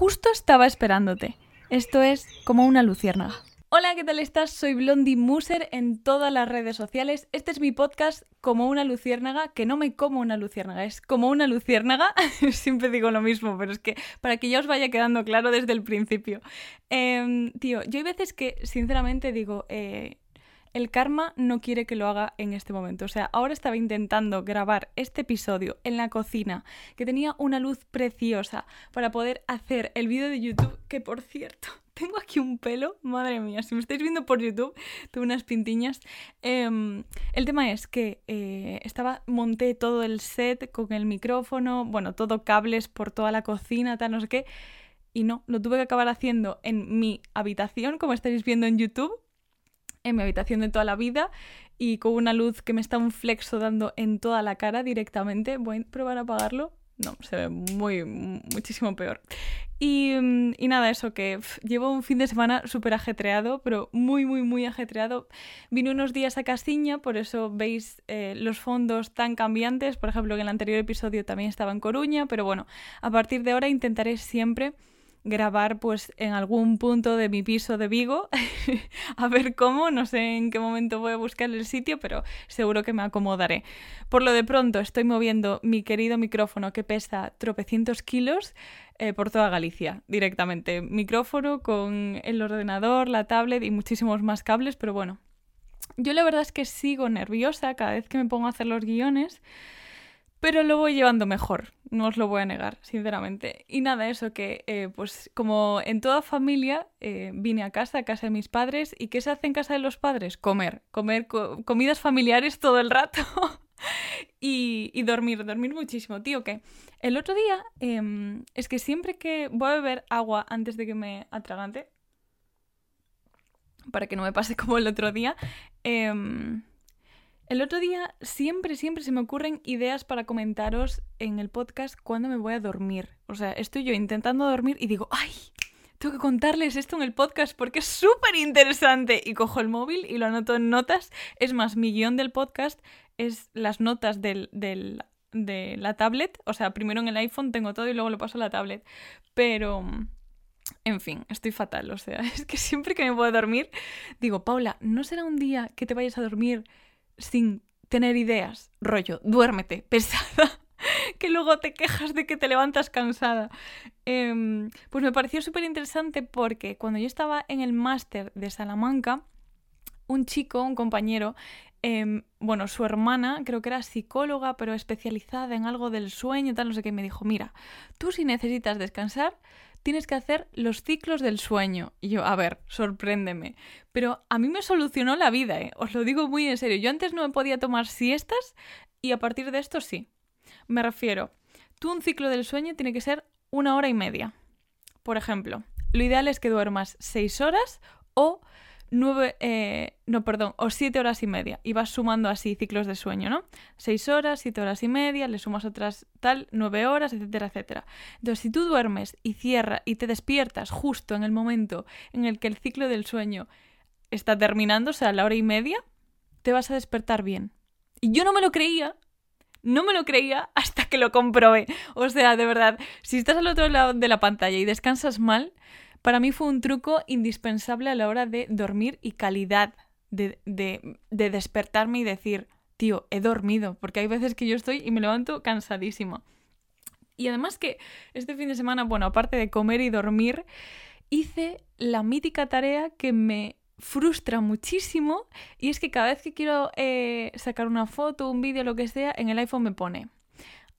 justo estaba esperándote. Esto es como una luciérnaga. Hola, ¿qué tal estás? Soy Blondie Muser en todas las redes sociales. Este es mi podcast como una luciérnaga, que no me como una luciérnaga, es como una luciérnaga. Siempre digo lo mismo, pero es que para que ya os vaya quedando claro desde el principio. Em, tío, yo hay veces que sinceramente digo, eh, el karma no quiere que lo haga en este momento. O sea, ahora estaba intentando grabar este episodio en la cocina, que tenía una luz preciosa para poder hacer el vídeo de YouTube, que por cierto, tengo aquí un pelo, madre mía, si me estáis viendo por YouTube, tengo unas pintiñas. Em, el tema es que eh, estaba, monté todo el set con el micrófono, bueno, todo cables por toda la cocina, tal, no sé qué. Y no, lo tuve que acabar haciendo en mi habitación, como estáis viendo en YouTube, en mi habitación de toda la vida y con una luz que me está un flexo dando en toda la cara directamente. Voy a probar a apagarlo. No, se ve muy, muchísimo peor. Y, y nada, eso que llevo un fin de semana súper ajetreado, pero muy, muy, muy ajetreado. Vine unos días a Castiña, por eso veis eh, los fondos tan cambiantes. Por ejemplo, en el anterior episodio también estaba en Coruña, pero bueno, a partir de ahora intentaré siempre grabar pues en algún punto de mi piso de Vigo, a ver cómo, no sé en qué momento voy a buscar el sitio, pero seguro que me acomodaré. Por lo de pronto estoy moviendo mi querido micrófono que pesa tropecientos kilos eh, por toda Galicia directamente. Micrófono con el ordenador, la tablet y muchísimos más cables, pero bueno. Yo la verdad es que sigo nerviosa cada vez que me pongo a hacer los guiones pero lo voy llevando mejor, no os lo voy a negar, sinceramente. Y nada, eso que, eh, pues como en toda familia, eh, vine a casa, a casa de mis padres, ¿y qué se hace en casa de los padres? Comer, comer comidas familiares todo el rato y, dormir, dormir muchísimo, tío, que el otro día em, es que siempre que voy a beber agua antes de que me atragante, para que no me pase como el otro día, eh, el otro día siempre, siempre se me ocurren ideas para comentaros en el podcast cuando me voy a dormir. O sea, estoy yo intentando dormir y digo, ¡ay! Tengo que contarles esto en el podcast porque es súper interesante. Y cojo el móvil y lo anoto en notas. Es más, mi guion del podcast es las notas del, de la tablet. O sea, primero en el iPhone tengo todo y luego lo paso a la tablet. Pero, en fin, estoy fatal. O sea, es que siempre que me voy a dormir, digo, Paula, ¿no será un día que te vayas a dormir sin tener ideas. Rollo, duérmete, pesada. que luego te quejas de que te levantas cansada. Em, pues me pareció súper interesante porque cuando yo estaba en el máster de Salamanca, un chico, un compañero, em, bueno, su hermana, creo que era psicóloga, pero especializada en algo del sueño, tal, no sé qué, me dijo, mira, tú si necesitas descansar, tienes que hacer los ciclos del sueño. Y yo, a ver, sorpréndeme. Pero a mí me solucionó la vida, ¿eh? os lo digo muy en serio. Yo antes no me podía tomar siestas y a partir de esto sí. Me refiero, tú un ciclo del sueño tiene que ser una hora y media. Por ejemplo, lo ideal es que duermas seis horas o eh, no, perdón, o siete horas y media. Y vas sumando así ciclos de sueño, ¿no? Seis horas, siete horas y media, le sumas otras tal, nueve horas, etcétera, etcétera. Entonces, si tú duermes y cierras y te despiertas justo en el momento en el que el ciclo del sueño está terminando, o sea, a la hora y media, te vas a despertar bien. Y yo no me lo creía, no me lo creía hasta que lo comprobé. O sea, de verdad, si estás al otro lado de la pantalla y descansas mal, para mí fue un truco indispensable a la hora de dormir y calidad, de, de, despertarme y decir, tío, he dormido, porque hay veces que yo estoy y me levanto cansadísima. Y además que este fin de semana, bueno, aparte de comer y dormir, hice la mítica tarea que me frustra muchísimo y es que cada vez que quiero eh, sacar una foto, un vídeo, lo que sea, en el iPhone me pone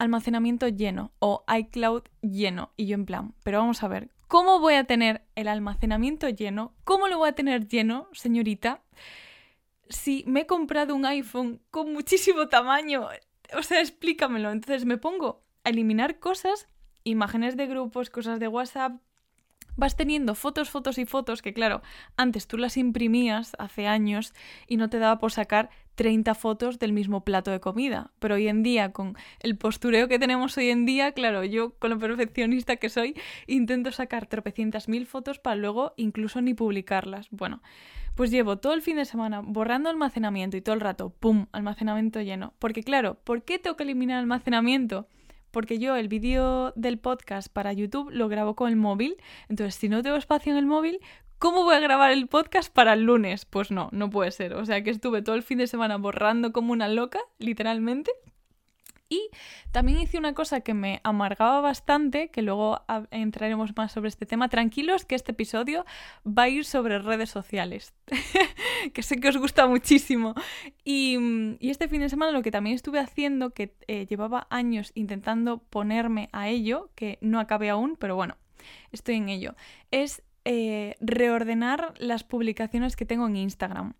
almacenamiento lleno o iCloud lleno y yo en plan, pero vamos a ver, ¿Cómo voy a tener el almacenamiento lleno? ¿Cómo lo voy a tener lleno, señorita? Si me he comprado un iPhone con muchísimo tamaño, o sea, explícamelo. Entonces me pongo a eliminar cosas, imágenes de grupos, cosas de WhatsApp, vas teniendo fotos, fotos y fotos que claro, antes tú las imprimías hace años y no te daba por sacar 30 fotos del mismo plato de comida. Pero hoy en día, con el postureo que tenemos hoy en día, claro, yo con lo perfeccionista que soy, intento sacar tropecientas mil fotos para luego incluso ni publicarlas. Bueno, pues llevo todo el fin de semana borrando almacenamiento y todo el rato, ¡pum!, almacenamiento lleno. Porque claro, ¿por qué tengo que eliminar almacenamiento? Porque yo el vídeo del podcast para YouTube lo grabo con el móvil, entonces si no tengo espacio en el móvil, ¿Cómo voy a grabar el podcast para el lunes? Pues no, no puede ser. O sea que estuve todo el fin de semana borrando como una loca, literalmente. Y también hice una cosa que me amargaba bastante, que luego entraremos más sobre este tema. Tranquilos que este episodio va a ir sobre redes sociales, que sé que os gusta muchísimo. Y, este fin de semana lo que también estuve haciendo, que eh, llevaba años intentando ponerme a ello, que no acabé aún, pero bueno, estoy en ello, es eh, reordenar las publicaciones que tengo en Instagram.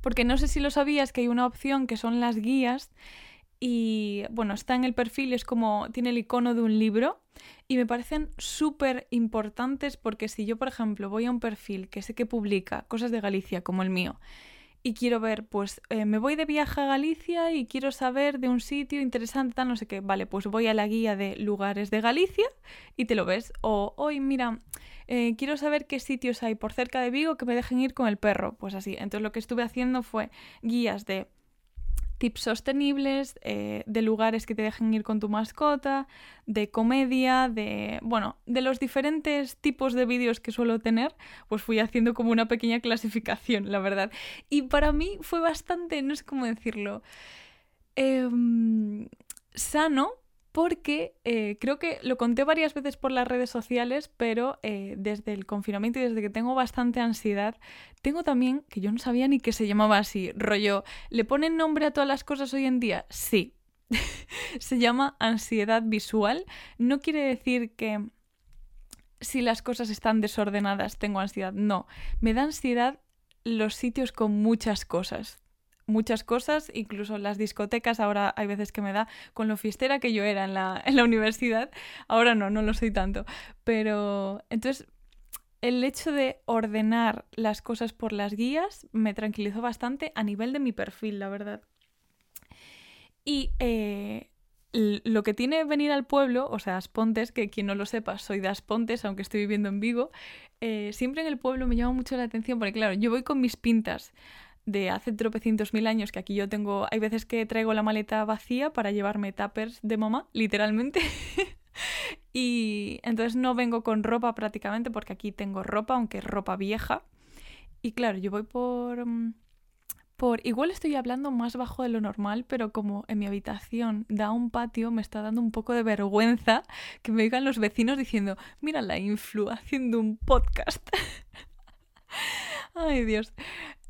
Porque no sé si lo sabías que hay una opción que son las guías y bueno, está en el perfil, es como tiene el icono de un libro y me parecen súper importantes porque si yo, por ejemplo, voy a un perfil que sé que publica cosas de Galicia como el mío y quiero ver, pues eh, me voy de viaje a Galicia y quiero saber de un sitio interesante, tal, no sé qué, vale, pues voy a la guía de lugares de Galicia y te lo ves. O, hoy, mira, eh, quiero saber qué sitios hay por cerca de Vigo que me dejen ir con el perro. Pues así. Entonces lo que estuve haciendo fue guías de tips sostenibles, eh, de lugares que te dejen ir con tu mascota, de comedia, de, bueno, de los diferentes tipos de vídeos que suelo tener, pues fui haciendo como una pequeña clasificación, la verdad. Y para mí fue bastante, no sé cómo decirlo, em, sano porque eh, creo que lo conté varias veces por las redes sociales, pero eh, desde el confinamiento y desde que tengo bastante ansiedad, tengo también, que yo no sabía ni que se llamaba así, rollo, ¿le ponen nombre a todas las cosas hoy en día? Sí. se llama ansiedad visual. No quiere decir que si las cosas están desordenadas tengo ansiedad, no. Me da ansiedad los sitios con muchas cosas muchas cosas, incluso las discotecas, ahora hay veces que me da con lo fiestera que yo era en la, en la universidad, ahora no, no lo soy tanto, pero entonces el hecho de ordenar las cosas por las guías me tranquilizó bastante a nivel de mi perfil, la verdad. Y eh, lo que tiene venir al pueblo, o sea, Aspontes, que quien no lo sepa, soy de Aspontes, aunque estoy viviendo en Vigo, eh, siempre en el pueblo me llama mucho la atención, porque claro, yo voy con mis pintas de hace tropecientos mil años, que aquí yo tengo, hay veces que traigo la maleta vacía para llevarme tuppers de mamá, literalmente. y entonces no vengo con ropa prácticamente porque aquí tengo ropa, aunque es ropa vieja. Y claro, yo voy por... Mm, por... Igual estoy hablando más bajo de lo normal, pero como en mi habitación da un patio, me está dando un poco de vergüenza que me oigan los vecinos diciendo, mira la influ haciendo un podcast. Ay, Dios.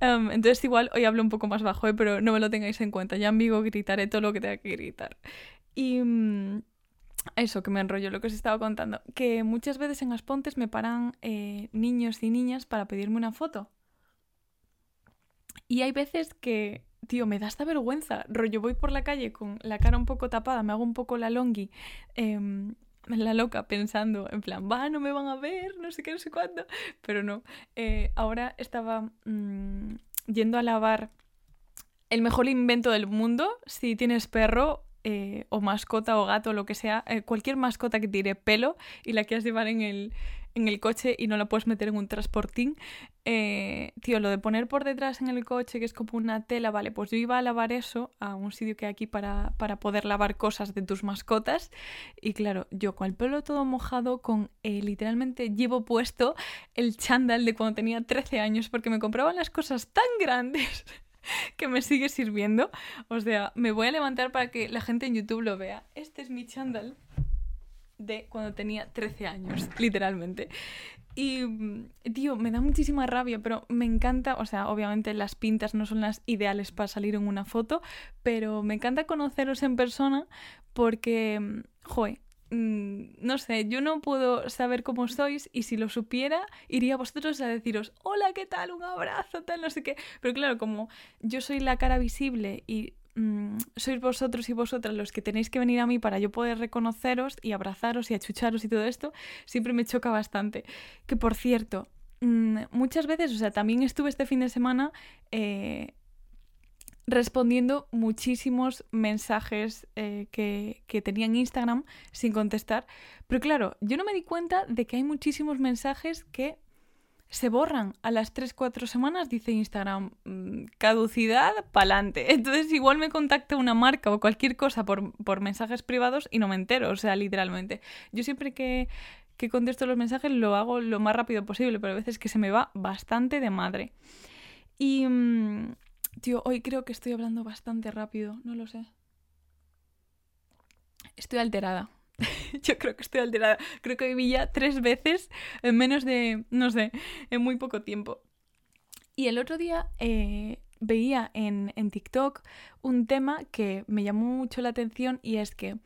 Em, entonces igual hoy hablo un poco más bajo, ¿eh? pero no me lo tengáis en cuenta. Ya en vivo gritaré todo lo que tenga que gritar. Y mm, eso, que me enrollo lo que os estaba contando. Que muchas veces en Aspontes me paran eh, niños y niñas para pedirme una foto. Y hay veces que, tío, me da esta vergüenza. Rollo, voy por la calle con la cara un poco tapada, me hago un poco la longi. Em, la loca pensando, en plan, va, no me van a ver, no sé qué, no sé cuándo. Pero no. Eh, ahora estaba mm, yendo a lavar el mejor invento del mundo. Si tienes perro eh, o mascota o gato o lo que sea, eh, cualquier mascota que tire pelo y la quieras llevar en el, en el coche y no la puedes meter en un transportín. Eh, tío, lo de poner por detrás en el coche, que es como una tela, vale, pues yo iba a lavar eso a un sitio que hay aquí para, para poder lavar cosas de tus mascotas. Y claro, yo con el pelo todo mojado, con eh, literalmente llevo puesto el chándal de cuando tenía 13 años, porque me compraban las cosas tan grandes. que me sigue sirviendo. O sea, me voy a levantar para que la gente en YouTube lo vea. Este es mi chándal de cuando tenía 13 años, literalmente. Y, mm, tío, me da muchísima rabia, pero me encanta, o sea, obviamente las pintas no son las ideales para salir en una foto, pero me encanta conoceros en persona porque, mm, joe, no sé, yo no puedo saber cómo sois y si lo supiera, iría a vosotros a deciros, hola, ¿qué tal? Un abrazo, tal, no sé qué. Pero claro, como yo soy la cara visible y Mm, sois vosotros y vosotras los que tenéis que venir a mí para yo poder reconoceros y abrazaros y achucharos y todo esto, siempre me choca bastante. Que por cierto, mm, muchas veces, o sea, también estuve este fin de semana eh, respondiendo muchísimos mensajes eh, que, que tenía en Instagram sin contestar. Pero claro, yo no me di cuenta de que hay muchísimos mensajes que se borran a las 3-4 semanas, dice Instagram, mm, caducidad, pa'lante. Entonces igual me contacta una marca o cualquier cosa por, por mensajes privados y no me entero, o sea, literalmente. Yo siempre que, que contesto los mensajes lo hago lo más rápido posible, pero a veces que se me va bastante de madre. Y, mm, tío, hoy creo que estoy hablando bastante rápido, no lo sé. Estoy alterada. Yo creo que estoy alterada. Creo que viví ya tres veces en menos de, no sé, en muy poco tiempo. Y el otro día eh, veía en, en TikTok un tema que me llamó mucho la atención y es que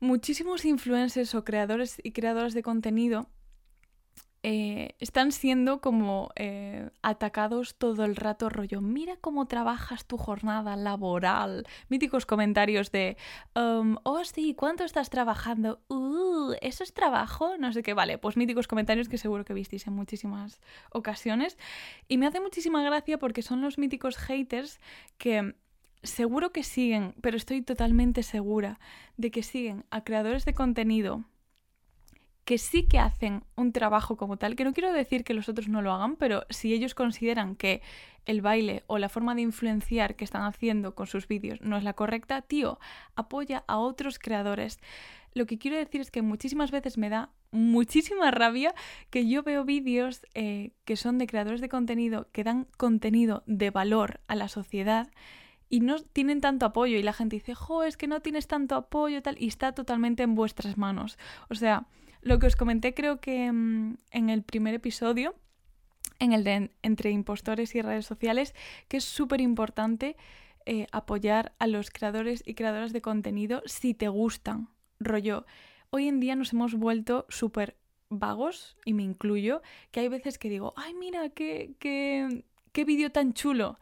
muchísimos influencers o creadores y creadoras de contenido eh, están siendo como eh, atacados todo el rato, rollo, mira cómo trabajas tu jornada laboral. Míticos comentarios de, um, oh sí, ¿cuánto estás trabajando? Uh, ¿eso es trabajo? No sé qué, vale, pues míticos comentarios que seguro que visteis en muchísimas ocasiones. Y me hace muchísima gracia porque son los míticos haters que seguro que siguen, pero estoy totalmente segura de que siguen a creadores de contenido que sí que hacen un trabajo como tal, que no quiero decir que los otros no lo hagan, pero si ellos consideran que el baile o la forma de influenciar que están haciendo con sus vídeos no es la correcta, tío, apoya a otros creadores. Lo que quiero decir es que muchísimas veces me da muchísima rabia que yo veo vídeos eh, que son de creadores de contenido, que dan contenido de valor a la sociedad y no tienen tanto apoyo y la gente dice, jo, es que no tienes tanto apoyo tal, y está totalmente en vuestras manos. O sea, lo que os comenté creo que mm, en el primer episodio, en el de entre impostores y redes sociales, que es súper importante eh, apoyar a los creadores y creadoras de contenido si te gustan. Rollo, hoy en día nos hemos vuelto súper vagos, y me incluyo, que hay veces que digo, ay, mira, qué, qué, qué vídeo tan chulo.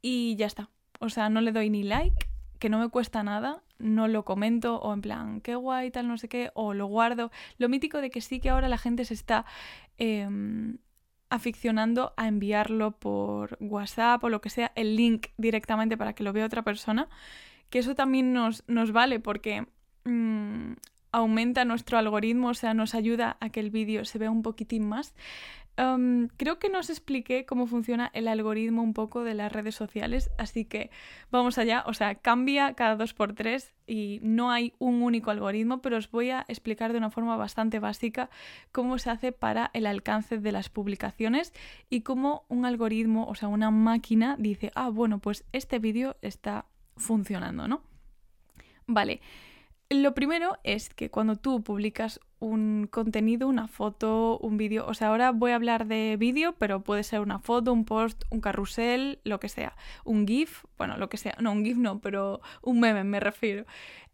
Y ya está. O sea, no le doy ni like, que no me cuesta nada, no lo comento o en plan, qué guay, tal, no sé qué, o lo guardo. Lo mítico de que sí que ahora la gente se está em, aficionando a enviarlo por WhatsApp o lo que sea, el link directamente para que lo vea otra persona, que eso también nos, nos vale porque mm, aumenta nuestro algoritmo, o sea, nos ayuda a que el vídeo se vea un poquitín más creo que nos expliqué cómo funciona el algoritmo un poco de las redes sociales, así que vamos allá. O sea, cambia cada dos por tres y no hay un único algoritmo, pero os voy a explicar de una forma bastante básica cómo se hace para el alcance de las publicaciones y cómo un algoritmo, o sea, una máquina dice, ah, bueno, pues este vídeo está funcionando, ¿no? Vale. Lo primero es que cuando tú publicas un contenido, una foto, un vídeo, o sea, ahora voy a hablar de vídeo, pero puede ser una foto, un post, un carrusel, lo que sea, un GIF, bueno, lo que sea, no, un GIF no, pero un meme me refiero.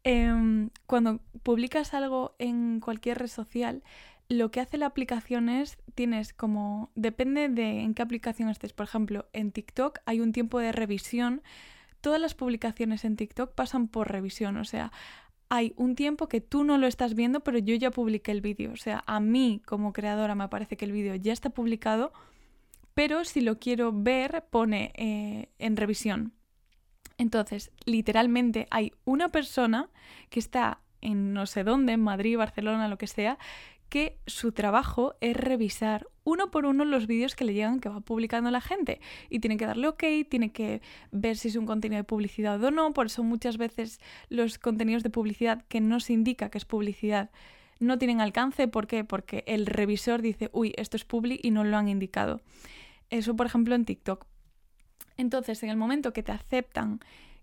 Em, cuando publicas algo en cualquier red social, lo que hace la aplicación es, tienes como, depende de en qué aplicación estés, por ejemplo, en TikTok hay un tiempo de revisión todas las publicaciones en TikTok pasan por revisión, o sea, hay un tiempo que tú no lo estás viendo, pero yo ya publiqué el vídeo. O sea, a mí como creadora me parece que el vídeo ya está publicado, pero si lo quiero ver pone eh, en revisión. Entonces, literalmente hay una persona que está en no sé dónde, en Madrid, Barcelona, lo que sea, que su trabajo es revisar uno por uno los vídeos que le llegan que va publicando la gente y tiene que darle ok, tiene que ver si es un contenido de publicidad o no, por eso muchas veces los contenidos de publicidad que no se indica que es publicidad no tienen alcance, ¿por qué? Porque el revisor dice, uy, esto es publi y no lo han indicado. Eso, por ejemplo, en TikTok. Entonces, en el momento que te aceptan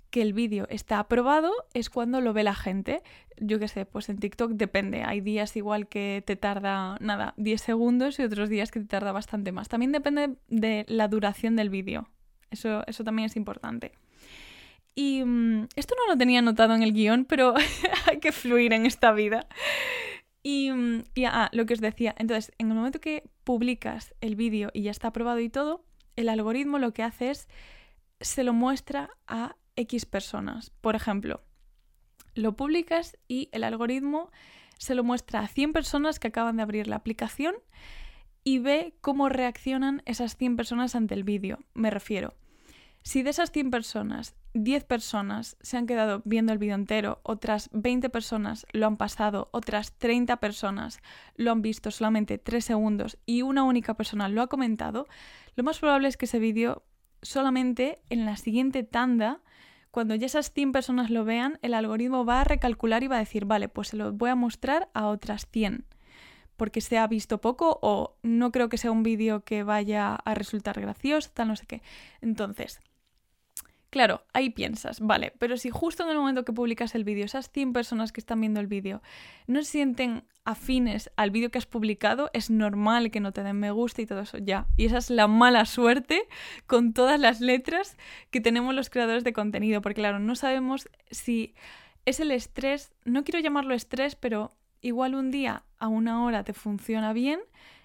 que el vídeo está aprobado es cuando lo ve la gente. Yo qué sé, pues en TikTok depende. Hay días igual que te tarda, nada, 10 segundos y otros días que te tarda bastante más. También depende de la duración del vídeo. Eso, eso también es importante. Y mm, esto no lo tenía anotado en el guion, pero hay que fluir en esta vida. Y, mm, y ah, lo que os decía, entonces, en el momento que publicas el vídeo y ya está aprobado y todo, el algoritmo lo que hace es se lo muestra a X personas. Por ejemplo, lo publicas y el algoritmo se lo muestra a 100 personas que acaban de abrir la aplicación y ve cómo reaccionan esas 100 personas ante el vídeo. Me refiero, Si de esas 100 personas, 10 personas se han quedado viendo el vídeo entero, otras 20 personas lo han pasado, otras 30 personas lo han visto solamente 3 segundos y una única persona lo ha comentado, lo más probable es que ese vídeo solamente en la siguiente tanda cuando ya esas 100 personas lo vean, el algoritmo va a recalcular y va a decir, vale, pues se lo voy a mostrar a otras 100, porque se ha visto poco o no creo que sea un vídeo que vaya a resultar gracioso, tal, no sé qué. Entonces, Claro, ahí piensas, vale, pero si justo en el momento que publicas el vídeo, esas 100 personas que están viendo el vídeo no se sienten afines al vídeo que has publicado, es normal que no te den me gusta y todo eso ya. Y esa es la mala suerte con todas las letras que tenemos los creadores de contenido, porque claro, no sabemos si es el estrés, no quiero llamarlo estrés, pero igual un día a una hora te funciona bien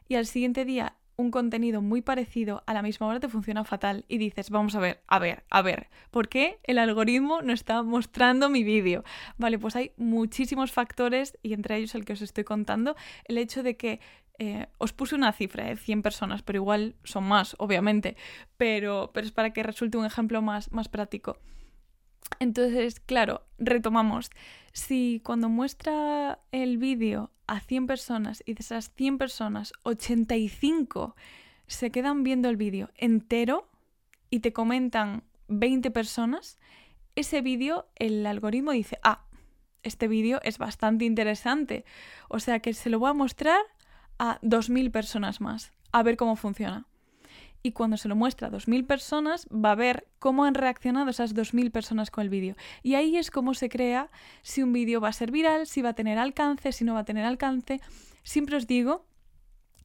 y al siguiente día un contenido muy parecido a la misma hora te funciona fatal y dices, vamos a ver, a ver, a ver, ¿por qué el algoritmo no está mostrando mi vídeo? Vale, pues hay muchísimos factores y entre ellos el que os estoy contando, el hecho de que eh, os puse una cifra de 100 personas, pero igual son más, obviamente, pero, pero es para que resulte un ejemplo más, más práctico. Entonces, claro, retomamos. Si cuando muestra el vídeo a 100 personas y de esas 100 personas, 85 se quedan viendo el vídeo entero y te comentan 20 personas, ese vídeo el algoritmo dice, ah, este vídeo es bastante interesante. O sea que se lo voy a mostrar a 2.000 personas más, a ver cómo funciona y cuando se lo muestra a 2.000 personas va a ver cómo han reaccionado esas 2.000 personas con el vídeo. Y ahí es como se crea si un vídeo va a ser viral, si va a tener alcance, si no va a tener alcance. Siempre os digo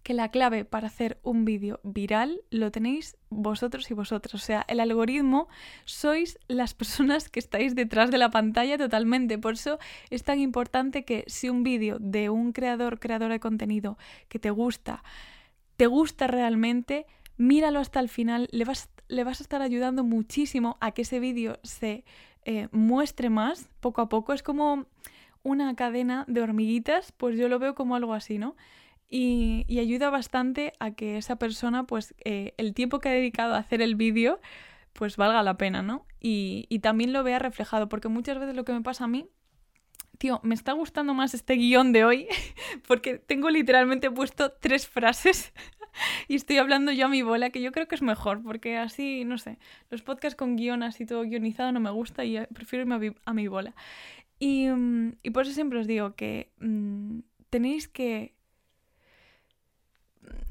que la clave para hacer un vídeo viral lo tenéis vosotros y vosotros. O sea, el algoritmo sois las personas que estáis detrás de la pantalla totalmente. Por eso es tan importante que si un vídeo de un creador, creadora de contenido que te gusta, te gusta realmente, míralo hasta el final, le vas, le vas a estar ayudando muchísimo a que ese vídeo se eh, muestre más poco a poco. Es como una cadena de hormiguitas, pues yo lo veo como algo así, ¿no? Y, ayuda bastante a que esa persona, pues eh, el tiempo que ha dedicado a hacer el vídeo, pues valga la pena, ¿no? Y, y también lo vea reflejado, porque muchas veces lo que me pasa a mí tío, me está gustando más este guion de hoy porque tengo literalmente puesto tres frases y estoy hablando yo a mi bola, que yo creo que es mejor, porque así, no sé, los podcasts con guion así todo guionizado no me gusta y prefiero irme a mi, bola. Y, mm, y, por eso siempre os digo que mm, tenéis que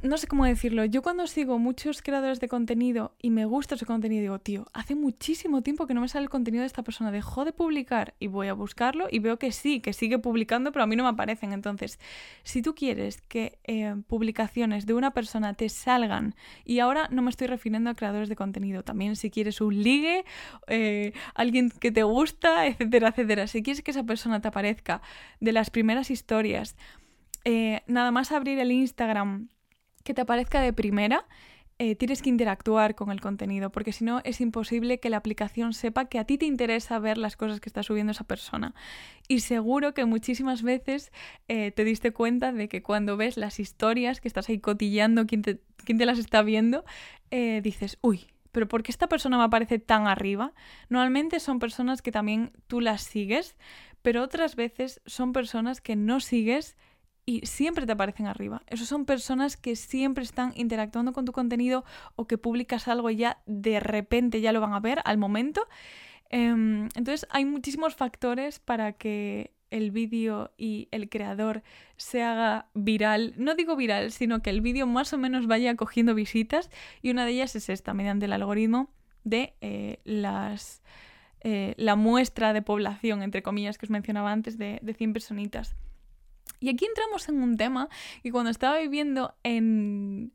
no sé cómo decirlo. Yo cuando sigo muchos creadores de contenido y me gusta ese contenido, digo, tío, hace muchísimo tiempo que no me sale el contenido de esta persona. Dejó de publicar y voy a buscarlo y veo que sí, que sigue publicando, pero a mí no me aparecen. Entonces, si tú quieres que eh, publicaciones de una persona te salgan, y ahora no me estoy refiriendo a creadores de contenido, también si quieres un ligue, eh, alguien que te gusta, etcétera, etcétera. Si quieres que esa persona te aparezca de las primeras historias, eh, nada más abrir el Instagram que te aparezca de primera, eh, tienes que interactuar con el contenido, porque si no es imposible que la aplicación sepa que a ti te interesa ver las cosas que está subiendo esa persona. Y seguro que muchísimas veces eh, te diste cuenta de que cuando ves las historias, que estás ahí cotillando quién te, te las está viendo, eh, dices, uy, pero ¿por qué esta persona me aparece tan arriba? Normalmente son personas que también tú las sigues, pero otras veces son personas que no sigues y siempre te aparecen arriba. Esos son personas que siempre están interactuando con tu contenido o que publicas algo y ya de repente ya lo van a ver al momento. Em, entonces hay muchísimos factores para que el vídeo y el creador se haga viral. No digo viral, sino que el vídeo más o menos vaya cogiendo visitas y una de ellas es esta, mediante el algoritmo de eh, las... Eh, la muestra de población, entre comillas, que os mencionaba antes, de, de 100 personitas. Y aquí entramos en un tema y cuando estaba viviendo en,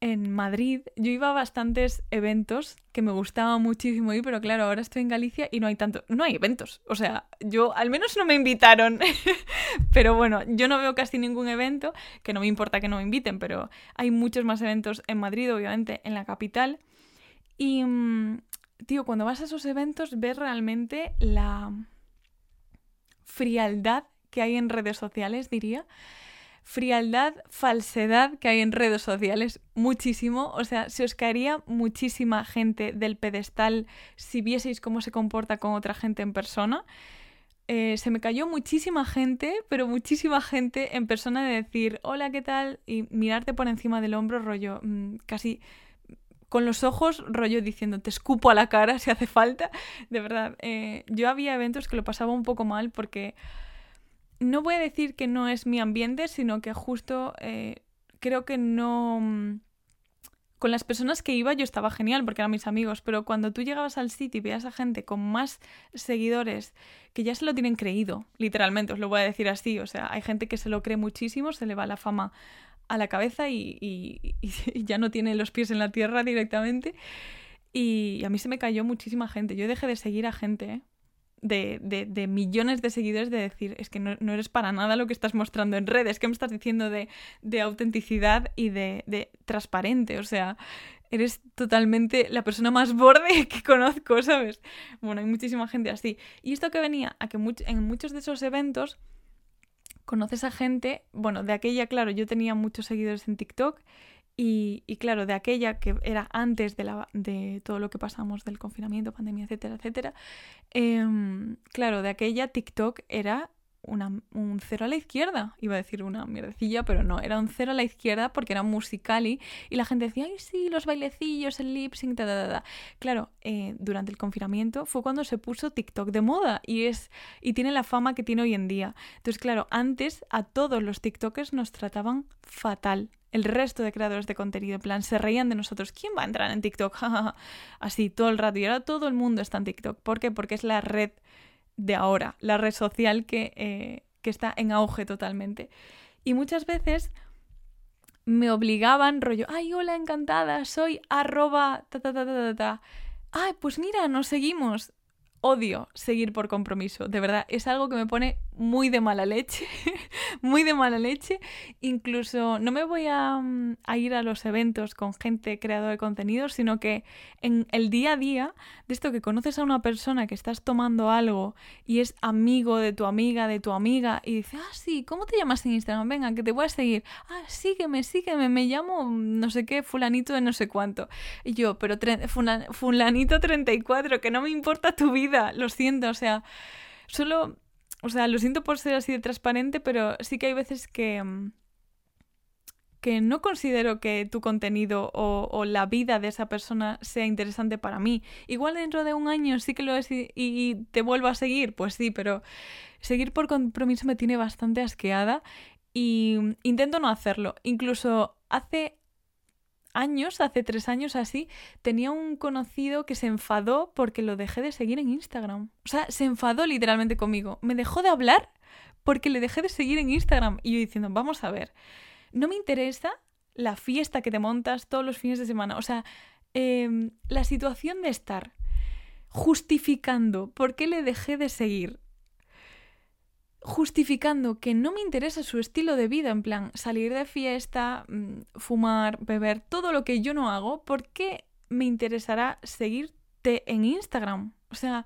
en Madrid, yo iba a bastantes eventos que me gustaba muchísimo ir, pero claro, ahora estoy en Galicia y no hay tanto, no hay eventos. O sea, yo al menos no me invitaron. pero bueno, yo no veo casi ningún evento, que no me importa que no me inviten, pero hay muchos más eventos en Madrid, obviamente, en la capital. Y, mm, tío, cuando vas a esos eventos ves realmente la frialdad que hay en redes sociales, diría. frialdad, falsedad que hay en redes sociales, muchísimo. O sea, se os caería muchísima gente del pedestal si vieseis cómo se comporta con otra gente en persona. Eh, se me cayó muchísima gente, pero muchísima gente en persona de decir, hola, ¿qué tal? Y mirarte por encima del hombro, rollo, mm, casi con los ojos, rollo diciendo, te escupo a la cara si hace falta. De verdad, eh, yo había eventos que lo pasaba un poco mal porque no voy a decir que no es mi ambiente, sino que justo eh, creo que no... Mm, con las personas que iba yo estaba genial porque eran mis amigos, pero cuando tú llegabas al sitio y veías a gente con más seguidores que ya se lo tienen creído, literalmente, os lo voy a decir así, o sea, hay gente que se lo cree muchísimo, se le va la fama a la cabeza y, y ya no tiene los pies en la tierra directamente. Y a mí se me cayó muchísima gente. Yo dejé de seguir a gente, ¿eh? De, de, millones de seguidores de decir, es que no, eres para nada lo que estás mostrando en redes, ¿qué me estás diciendo de, de autenticidad y de, de, transparente? O sea, eres totalmente la persona más borde que conozco, ¿sabes? Bueno, hay muchísima gente así. Y esto que venía a que en muchos de esos eventos conoces a gente, bueno, de aquella, claro, yo tenía muchos seguidores en TikTok y, claro, de aquella que era antes de, la, de todo lo que pasamos del confinamiento, pandemia, etcétera, etcétera, em, claro, de aquella TikTok era un cero a la izquierda. Iba a decir una mierdecilla, pero no, era un cero a la izquierda porque era musicali y la gente decía, ay, sí, los bailecillos, el lip sync, ta, Claro, eh, durante el confinamiento fue cuando se puso TikTok de moda y, es, y tiene la fama que tiene hoy en día. Entonces, claro, antes a todos los TikTokers nos trataban fatal. El resto de creadores de contenido, en plan, se reían de nosotros. ¿Quién va a entrar en TikTok? Así, todo el rato. Y ahora todo el mundo está en TikTok. ¿Por qué? Porque es la red de ahora, la red social que, eh, que está en auge totalmente. Y muchas veces me obligaban, rollo, ay, hola, encantada, soy arroba ta ta ta ta ta. ta. Ay, pues mira, nos seguimos odio seguir por compromiso, de verdad, es algo que me pone muy de mala leche, muy de mala leche. Incluso no me voy mm, a, ir a los eventos con gente creadora de contenido, sino que en el día a día, de esto que conoces a una persona que estás tomando algo y es amigo de tu amiga, de tu amiga, y dice, ah, sí, ¿cómo te llamas en Instagram? Venga, que te voy a seguir. Ah, sígueme, sígueme, me llamo no sé qué, fulanito de no sé cuánto. Y yo, pero fulanito 34, que no me importa tu vida lo siento, o sea, solo, o sea, lo siento por ser así de transparente, pero sí que hay veces que mm, que no considero que tu contenido o, la vida de esa persona sea interesante para mí. Igual dentro de un año sí que lo es y, y, te vuelvo a seguir, pues sí, pero seguir por compromiso me tiene bastante asqueada y mm, intento no hacerlo. Incluso hace años, hace tres años así, tenía un conocido que se enfadó porque lo dejé de seguir en Instagram. O sea, se enfadó literalmente conmigo. Me dejó de hablar porque le dejé de seguir en Instagram. Y yo diciendo, vamos a ver, no me interesa la fiesta que te montas todos los fines de semana. O sea, em, la situación de estar justificando por qué le dejé de seguir justificando que no me interesa su estilo de vida, en plan salir de fiesta, mm, fumar, beber, todo lo que yo no hago, ¿por qué me interesará seguirte en Instagram? O sea,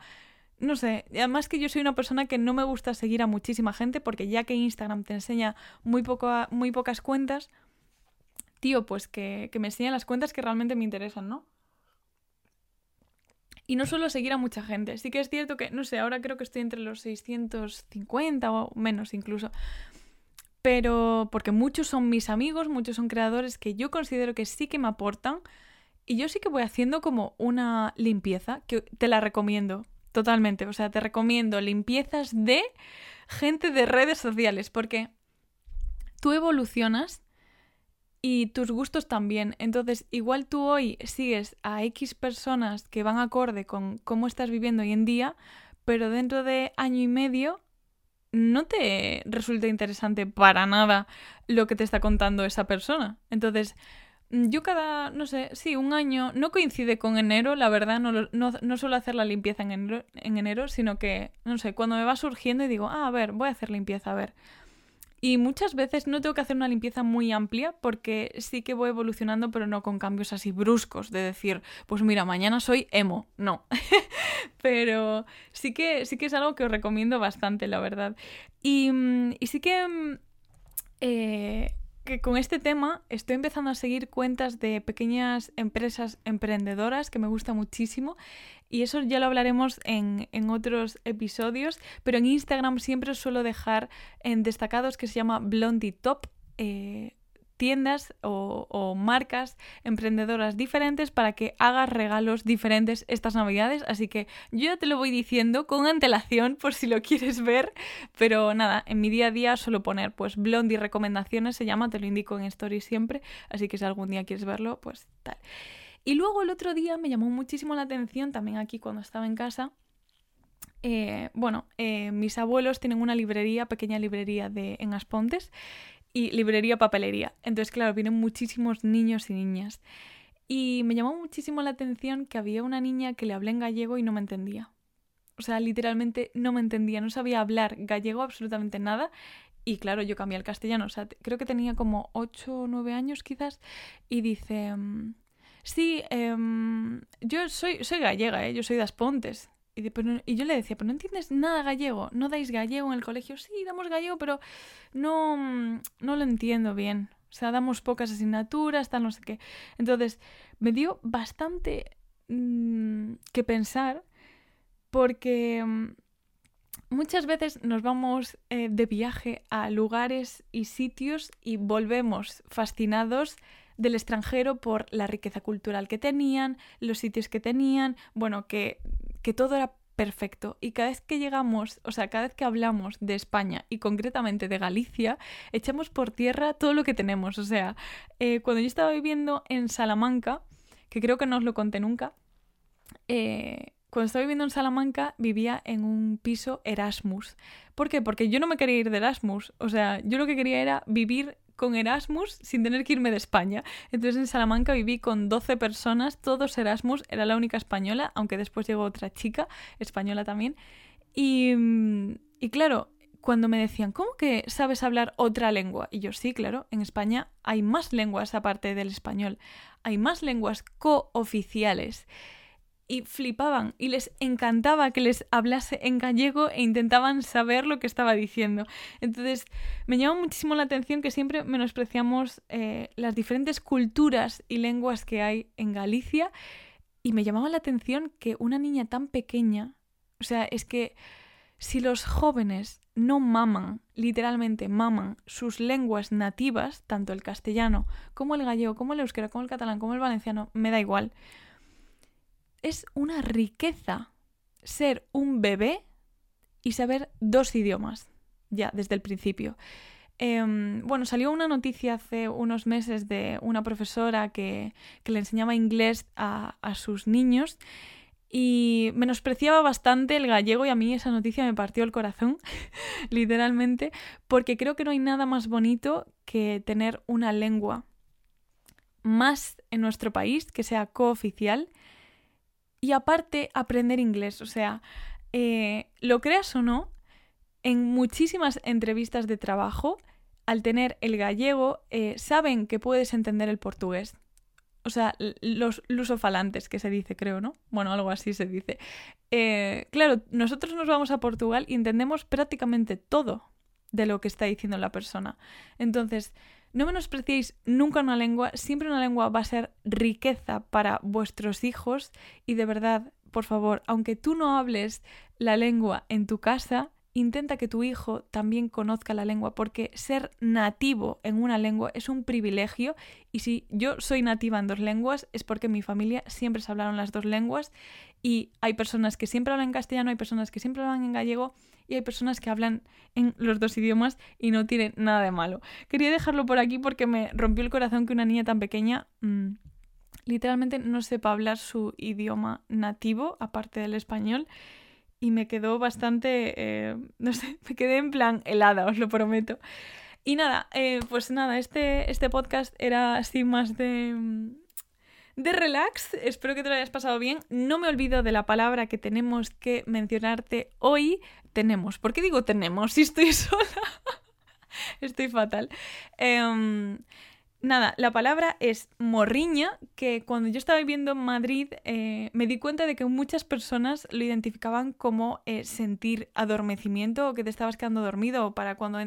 no sé, además que yo soy una persona que no me gusta seguir a muchísima gente porque ya que Instagram te enseña muy, poco muy pocas cuentas, tío, pues que, que me enseñan las cuentas que realmente me interesan, ¿no? Y no suelo seguir a mucha gente. Sí que es cierto que, no sé, ahora creo que estoy entre los 650 o menos incluso. Pero porque muchos son mis amigos, muchos son creadores que yo considero que sí que me aportan. Y yo sí que voy haciendo como una limpieza, que te la recomiendo totalmente. O sea, te recomiendo limpiezas de gente de redes sociales, porque tú evolucionas y tus gustos también. Entonces, igual tú hoy sigues a X personas que van acorde con cómo estás viviendo hoy en día, pero dentro de año y medio no te resulta interesante para nada lo que te está contando esa persona. Entonces, yo cada, no sé, sí, un año, no coincide con enero, la verdad, no, no, no suelo hacer la limpieza en enero, en enero, sino que, no sé, cuando me va surgiendo y digo, ah, a ver, voy a hacer limpieza, a ver. Y muchas veces no tengo que hacer una limpieza muy amplia porque sí que voy evolucionando, pero no con cambios así bruscos de decir, pues mira, mañana soy emo. No. pero sí que, sí que es algo que os recomiendo bastante, la verdad. Y, sí que eh, que con este tema estoy empezando a seguir cuentas de pequeñas empresas emprendedoras que me gusta muchísimo y eso ya lo hablaremos en, otros episodios, pero en Instagram siempre os suelo dejar en destacados que se llama Blondie Top. Eh, tiendas o, marcas emprendedoras diferentes para que hagas regalos diferentes estas navidades. Así que yo te lo voy diciendo con antelación por si lo quieres ver. Pero nada, en mi día a día suelo poner pues Blondie recomendaciones, se llama, te lo indico en story siempre. Así que si algún día quieres verlo, pues tal. Y luego el otro día me llamó muchísimo la atención, también aquí cuando estaba en casa, eh, bueno, eh, mis abuelos tienen una librería, pequeña librería de, en Aspontes, y librería papelería. Entonces, claro, vienen muchísimos niños y niñas. Y me llamó muchísimo la atención que había una niña que le hablé en gallego y no me entendía. O sea, literalmente no me entendía, no sabía hablar gallego absolutamente nada. Y claro, yo cambié al castellano, o sea, creo que tenía como 8 o 9 años quizás. Y dice, mm, sí, em, yo soy, soy gallega, ¿eh? yo soy de Aspontes. Y, yo le decía, pero no entiendes nada gallego, no dais gallego en el colegio. Sí, damos gallego, pero no, no lo entiendo bien. O sea, damos pocas asignaturas, tal, no sé qué. Entonces, me dio bastante mm, que pensar porque mm, muchas veces nos vamos eh, de viaje a lugares y sitios y volvemos fascinados del extranjero por la riqueza cultural que tenían, los sitios que tenían, bueno, que que todo era perfecto. Y cada vez que llegamos, o sea, cada vez que hablamos de España y concretamente de Galicia, echamos por tierra todo lo que tenemos. O sea, eh, cuando yo estaba viviendo en Salamanca, que creo que no os lo conté nunca, eh, cuando estaba viviendo en Salamanca vivía en un piso Erasmus. ¿Por qué? Porque yo no me quería ir de Erasmus. O sea, yo lo que quería era vivir con Erasmus sin tener que irme de España. Entonces en Salamanca viví con 12 personas, todos Erasmus, era la única española, aunque después llegó otra chica, española también. Y, claro, cuando me decían, ¿cómo que sabes hablar otra lengua? Y yo, sí, claro, en España hay más lenguas aparte del español, hay más lenguas cooficiales y flipaban y les encantaba que les hablase en gallego e intentaban saber lo que estaba diciendo. Entonces me llama muchísimo la atención que siempre menospreciamos eh, las diferentes culturas y lenguas que hay en Galicia y me llamaba la atención que una niña tan pequeña, o sea, es que si los jóvenes no maman, literalmente maman sus lenguas nativas, tanto el castellano como el gallego, como el euskera, como el catalán, como el valenciano, me da igual es una riqueza ser un bebé y saber dos idiomas, ya desde el principio. Em, bueno, salió una noticia hace unos meses de una profesora que, le enseñaba inglés a, a, sus niños y menospreciaba bastante el gallego y a mí esa noticia me partió el corazón, literalmente, porque creo que no hay nada más bonito que tener una lengua más en nuestro país que sea cooficial y aparte aprender inglés. O sea, eh, lo creas o no, en muchísimas entrevistas de trabajo, al tener el gallego, eh, saben que puedes entender el portugués. O sea, los lusofalantes, que se dice, creo, ¿no? Bueno, algo así se dice. Eh, claro, nosotros nos vamos a Portugal y entendemos prácticamente todo de lo que está diciendo la persona. Entonces, no menospreciéis nunca una lengua, siempre una lengua va a ser riqueza para vuestros hijos y de verdad, por favor, aunque tú no hables la lengua en tu casa, intenta que tu hijo también conozca la lengua, porque ser nativo en una lengua es un privilegio. Y si yo soy nativa en dos lenguas es porque en mi familia siempre se hablaron las dos lenguas y hay personas que siempre hablan en castellano, hay personas que siempre hablan en gallego y hay personas que hablan en los dos idiomas y no tiene nada de malo. Quería dejarlo por aquí porque me rompió el corazón que una niña tan pequeña mm, literalmente no sepa hablar su idioma nativo, aparte del español, y me quedó bastante, eh, no sé, me quedé en plan helada, os lo prometo. Y nada, eh, pues nada, este, este podcast era así más de mm, de relax. Espero que te lo hayas pasado bien. No me olvido de la palabra que tenemos que mencionarte hoy. Tenemos. ¿Por qué digo tenemos si estoy sola? estoy fatal. Em, nada, la palabra es morriña, que cuando yo estaba viviendo en Madrid eh, me di cuenta de que muchas personas lo identificaban como eh, sentir adormecimiento o que te estabas quedando dormido para cuando...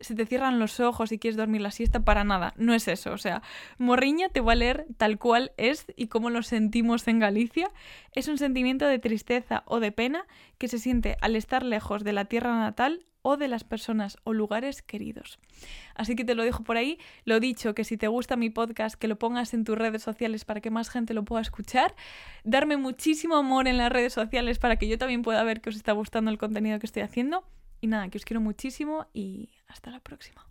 Se te cierran los ojos y quieres dormir la siesta, para nada, no es eso. O sea, morriña te va a leer tal cual es y cómo lo sentimos en Galicia. Es un sentimiento de tristeza o de pena que se siente al estar lejos de la tierra natal o de las personas o lugares queridos. Así que te lo dejo por ahí. Lo dicho, que si te gusta mi podcast, que lo pongas en tus redes sociales para que más gente lo pueda escuchar. Darme muchísimo amor en las redes sociales para que yo también pueda ver que os está gustando el contenido que estoy haciendo. Y nada, que os quiero muchísimo y hasta la próxima.